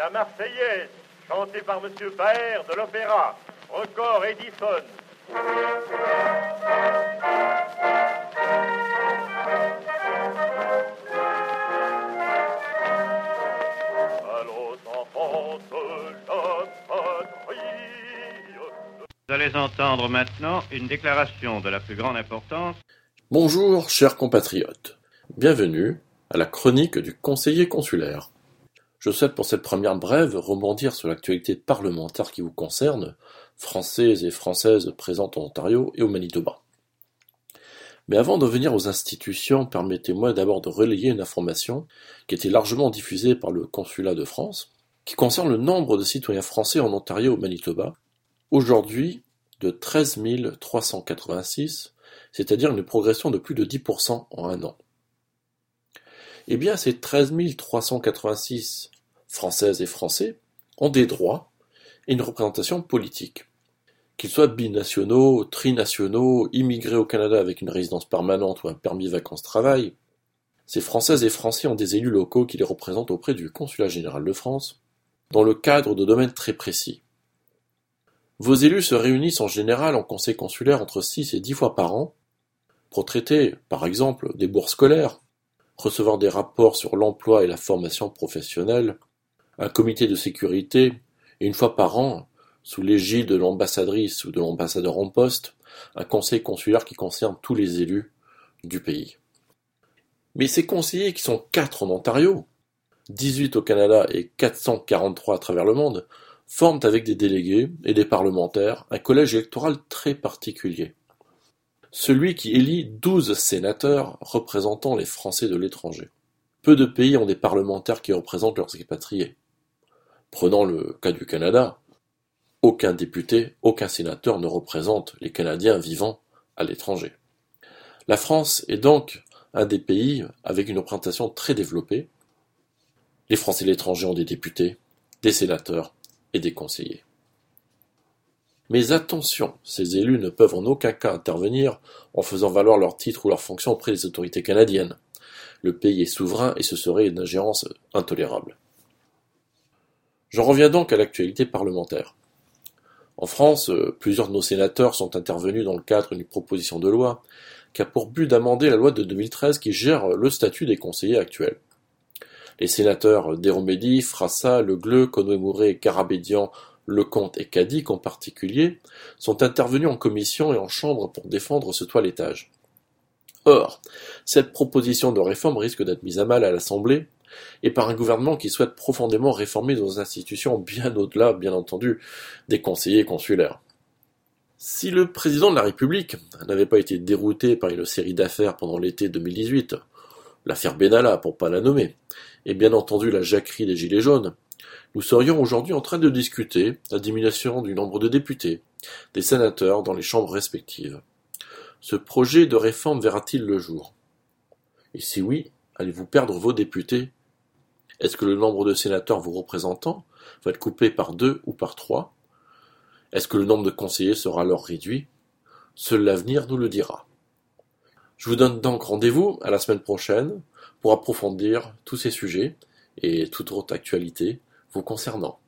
La Marseillaise, chantée par M. Baer de l'Opéra, Record Edison. Allons en France, la patrie. Vous allez entendre maintenant une déclaration de la plus grande importance. Bonjour, chers compatriotes. Bienvenue à la chronique du conseiller consulaire. Je souhaite pour cette première brève rebondir sur l'actualité parlementaire qui vous concerne, françaises et françaises présentes en Ontario et au Manitoba. Mais avant de venir aux institutions, permettez-moi d'abord de relayer une information qui été largement diffusée par le consulat de France, qui concerne le nombre de citoyens français en Ontario et au Manitoba, aujourd'hui de 13 386, c'est-à-dire une progression de plus de 10% en un an. Eh bien, ces 13 386 Françaises et Français ont des droits et une représentation politique. Qu'ils soient binationaux, trinationaux, immigrés au Canada avec une résidence permanente ou un permis vacances-travail, ces Françaises et Français ont des élus locaux qui les représentent auprès du Consulat général de France, dans le cadre de domaines très précis. Vos élus se réunissent en général en conseil consulaire entre 6 et 10 fois par an pour traiter, par exemple, des bourses scolaires, recevoir des rapports sur l'emploi et la formation professionnelle, un comité de sécurité, et une fois par an, sous l'égide de l'ambassadrice ou de l'ambassadeur en poste, un conseil consulaire qui concerne tous les élus du pays. Mais ces conseillers qui sont quatre en Ontario, 18 au Canada et 443 à travers le monde, forment avec des délégués et des parlementaires un collège électoral très particulier. Celui qui élit douze sénateurs représentant les Français de l'étranger. Peu de pays ont des parlementaires qui représentent leurs expatriés. Prenons le cas du Canada. Aucun député, aucun sénateur ne représente les Canadiens vivant à l'étranger. La France est donc un des pays avec une représentation très développée. Les Français de l'étranger ont des députés, des sénateurs et des conseillers. Mais attention, ces élus ne peuvent en aucun cas intervenir en faisant valoir leur titre ou leur fonction auprès des autorités canadiennes. Le pays est souverain et ce serait une ingérence intolérable. J'en reviens donc à l'actualité parlementaire. En France, plusieurs de nos sénateurs sont intervenus dans le cadre d'une proposition de loi qui a pour but d'amender la loi de 2013 qui gère le statut des conseillers actuels. Les sénateurs Desromédy, Frassa, Legleux, Conway-Mouret, Carabédian, Lecomte et Cadic en particulier, sont intervenus en commission et en chambre pour défendre ce toilettage. Or, cette proposition de réforme risque d'être mise à mal à l'Assemblée, et par un gouvernement qui souhaite profondément réformer nos institutions bien au-delà, bien entendu, des conseillers consulaires. Si le président de la République n'avait pas été dérouté par une série d'affaires pendant l'été 2018, l'affaire Benalla pour pas la nommer, et bien entendu la jacquerie des Gilets jaunes, nous serions aujourd'hui en train de discuter la diminution du nombre de députés, des sénateurs dans les chambres respectives. Ce projet de réforme verra-t-il le jour? Et si oui, allez-vous perdre vos députés? Est-ce que le nombre de sénateurs vous représentant va être coupé par deux ou par trois? Est-ce que le nombre de conseillers sera alors réduit? Seul l'avenir nous le dira. Je vous donne donc rendez-vous à la semaine prochaine pour approfondir tous ces sujets et toute autre actualité vous concernant.